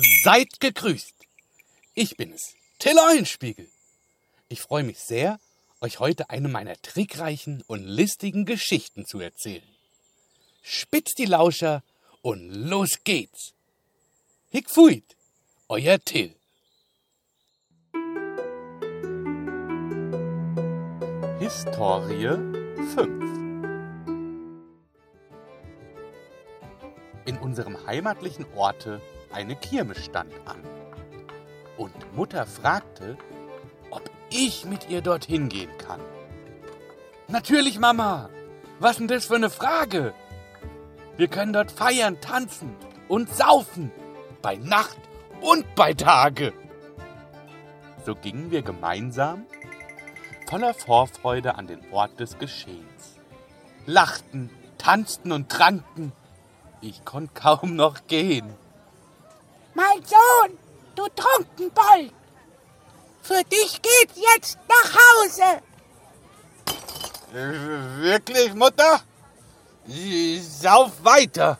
Seid gegrüßt. Ich bin es, Till Eulenspiegel. Ich freue mich sehr, euch heute eine meiner trickreichen und listigen Geschichten zu erzählen. Spitzt die Lauscher und los geht's. Hick fuit, euer Till. Historie 5 In unserem heimatlichen Orte eine Kirmes stand an. Und Mutter fragte, ob ich mit ihr dorthin gehen kann. Natürlich, Mama. Was denn das für eine Frage? Wir können dort feiern, tanzen und saufen. Bei Nacht und bei Tage. So gingen wir gemeinsam voller Vorfreude an den Ort des Geschehens. Lachten, tanzten und tranken ich konnte kaum noch gehen. Mein Sohn, du Trunkenbold, für dich geht's jetzt nach Hause. Wirklich, Mutter? Sauf weiter.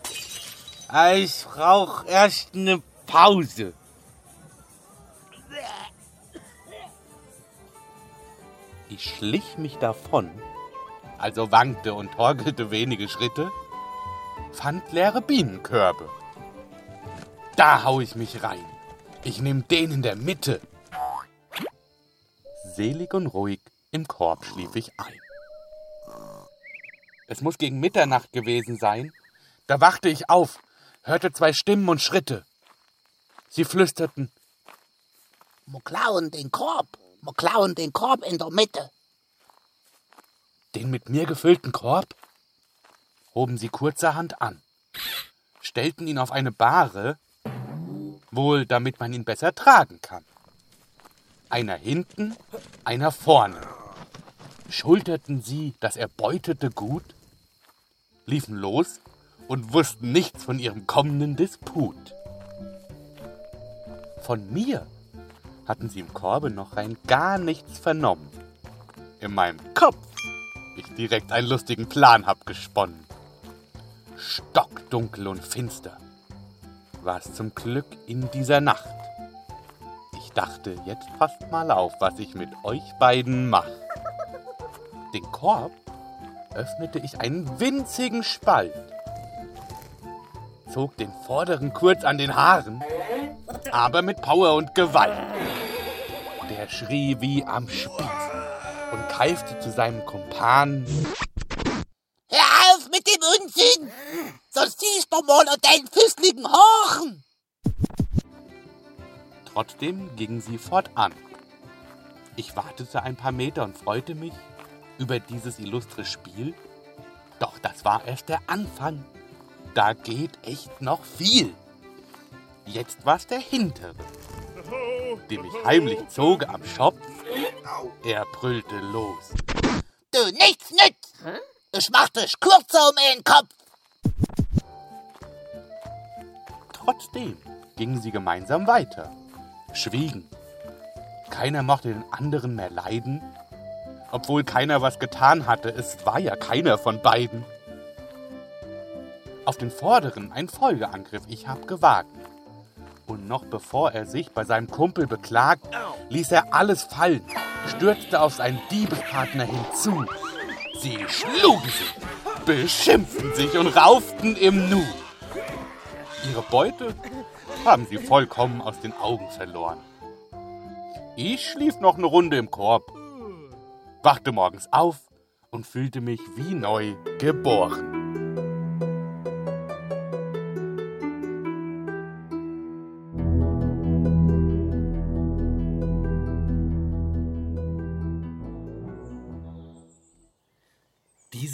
Ich brauch erst eine Pause. Ich schlich mich davon, also wankte und torkelte wenige Schritte fand leere Bienenkörbe. Da hau ich mich rein. Ich nehm den in der Mitte. Selig und ruhig im Korb schlief ich ein. Es muss gegen Mitternacht gewesen sein. Da wachte ich auf, hörte zwei Stimmen und Schritte. Sie flüsterten. Mo klauen den Korb, mo klauen den Korb in der Mitte. Den mit mir gefüllten Korb? hoben sie kurzerhand an, stellten ihn auf eine Bahre, wohl damit man ihn besser tragen kann. Einer hinten, einer vorne. Schulterten sie das erbeutete Gut, liefen los und wussten nichts von ihrem kommenden Disput. Von mir hatten sie im Korbe noch rein gar nichts vernommen. In meinem Kopf ich direkt einen lustigen Plan hab gesponnen stockdunkel und finster war es zum Glück in dieser Nacht. Ich dachte, jetzt passt mal auf, was ich mit euch beiden mache. Den Korb öffnete ich einen winzigen Spalt, zog den vorderen kurz an den Haaren, aber mit Power und Gewalt. Der schrie wie am Spieß und keifte zu seinem Kumpan Unsinn! Sonst siehst du mal an deinen füßligen Haaren! Trotzdem gingen sie fortan. Ich wartete ein paar Meter und freute mich über dieses illustre Spiel. Doch das war erst der Anfang. Da geht echt noch viel. Jetzt war's der hintere, dem ich heimlich zoge am Schopf. Er brüllte los. Du nichts nützt! Ich mach dich kürzer um den Kopf. Trotzdem gingen sie gemeinsam weiter, schwiegen. Keiner mochte den anderen mehr leiden, obwohl keiner was getan hatte. Es war ja keiner von beiden. Auf den vorderen ein Folgeangriff, ich hab gewagt. Und noch bevor er sich bei seinem Kumpel beklagt, ließ er alles fallen, stürzte auf seinen Diebespartner hinzu Sie schlugen sich, beschimpften sich und rauften im Nu. Ihre Beute haben sie vollkommen aus den Augen verloren. Ich schlief noch eine Runde im Korb, wachte morgens auf und fühlte mich wie neu geboren.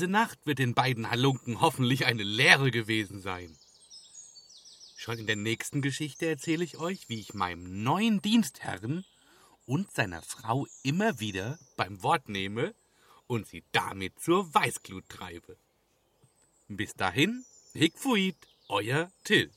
Diese Nacht wird den beiden Halunken hoffentlich eine Lehre gewesen sein. Schon in der nächsten Geschichte erzähle ich euch, wie ich meinem neuen Dienstherrn und seiner Frau immer wieder beim Wort nehme und sie damit zur Weißglut treibe. Bis dahin, Hick Fuit, euer Till.